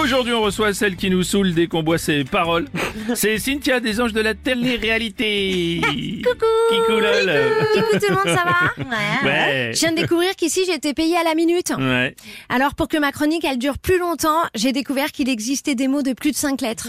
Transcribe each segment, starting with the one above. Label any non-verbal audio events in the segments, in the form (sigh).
Aujourd'hui, on reçoit celle qui nous saoule dès qu'on boit ses paroles. (laughs) C'est Cynthia des Anges de la télé-réalité. (laughs) Coucou Kikou lol. Coucou tout le monde, ça va Ouais. Je viens de découvrir qu'ici j'ai été payée à la minute. Ouais. Alors pour que ma chronique elle dure plus longtemps, j'ai découvert qu'il existait des mots de plus de 5 lettres.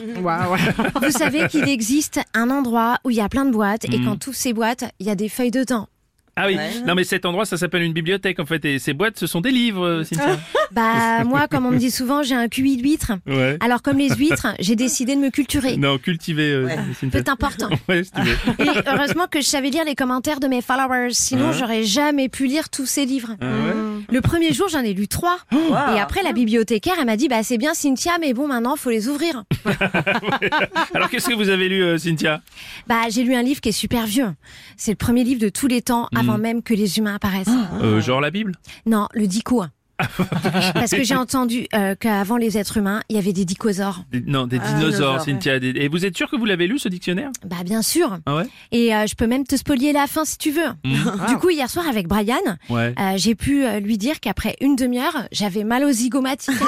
Vous savez qu'il existe un endroit où il y a plein de boîtes et quand toutes ces boîtes, il y a des feuilles de temps. Ah oui. Non mais cet endroit, ça s'appelle une bibliothèque en fait. Et ces boîtes, ce sont des livres, euh, Cynthia. (laughs) Bah moi, comme on me dit souvent, j'ai un QI d'huître. Ouais. Alors comme les huîtres, j'ai décidé de me culturer. Non, cultiver, euh, Cynthia. Peu importe. (laughs) Ouais, si tu veux. Et heureusement que je savais lire les commentaires de mes followers, sinon j'aurais jamais pu lire tous ces livres. Ah ouais Le premier jour, j'en ai lu trois. (gasps) Et après, la bibliothécaire, elle m'a dit, bah c'est bien Cynthia, mais bon, maintenant, faut les ouvrir. (laughs) Alors qu'est-ce que vous avez lu, euh, Cynthia? Bah j'ai lu un livre qui est super vieux. C'est le premier livre de tous les temps, avant même que les humains apparaissent. Euh, Genre la Bible? Non, le dico. (laughs) Parce que j'ai entendu euh, qu'avant les êtres humains, il y avait des dicosaures. Non, des dinosaures, Cynthia. Des- Et vous êtes sûr que vous l'avez lu ce dictionnaire? Bah bien sûr. Ah ouais? Et euh, je peux même te spolier la fin si tu veux. (laughs) Du coup, hier soir avec Brian, Ouais. euh, j'ai pu euh, lui dire qu'aaprès une demi-heure, j'avais mal aux zygomatiques. (laughs)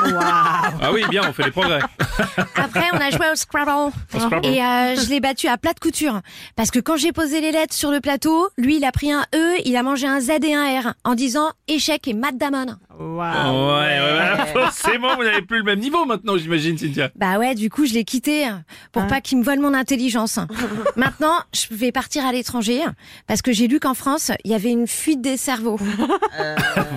Ah oui, bien, on fait des progrès. Après, on a joué au Scrabble. Scrabble. Et euh, je l'ai battu à plate couture. Parce que quand j'ai posé les lettres sur le plateau, lui, il a pris un E, il a mangé un Z et un R en disant échec et Matt Damon. Ouais, ouais, ouais. (laughs) Forcément, vous n'avez plus le même niveau maintenant, j'imagine, Cynthia. Bah ouais, du coup, je l'ai quitté pour pas qu'il me vole mon intelligence. (laughs) Maintenant, je vais partir à l'étranger parce que j'ai lu qu'en France, il y avait une fuite des cerveaux. (laughs)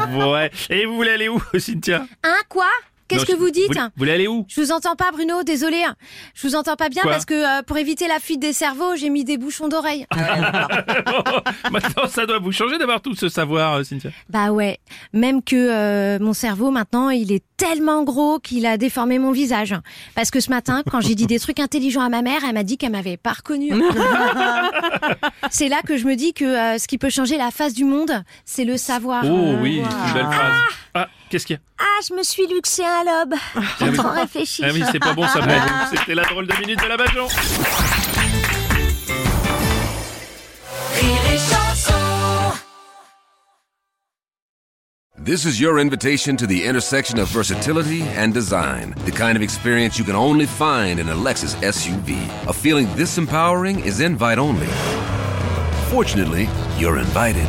Ouais. Et vous voulez aller où, Cynthia? Hein, quoi? Qu'est-ce que vous dites Vous voulez aller où Je vous entends pas, Bruno, désolé. Je vous entends pas bien Quoi parce que euh, pour éviter la fuite des cerveaux, j'ai mis des bouchons d'oreille. (laughs) Maintenant, ça doit vous changer d'avoir tout ce savoir, euh, Cynthia. Bah ouais, même que euh, mon cerveau maintenant, il est tellement gros qu'il a déformé mon visage. Parce que ce matin, quand j'ai dit des trucs intelligents à ma mère, elle m'a dit qu'elle m'avait pas reconnu. (laughs) c'est là que je me dis que euh, ce qui peut changer la face du monde, c'est le savoir. Oh oui, une belle phrase. Ah, qu'est-ce qu'il y a Ah, je me suis luxé un lobe. J'ai trop réfléchi. Ah oui, c'est pas bon ça, Blaise. C'était la drôle de minute de la Bajon. This is your invitation to the intersection of versatility and design. The kind of experience you can only find in a Lexus SUV. A feeling this empowering is invite only. Fortunately, you're invited.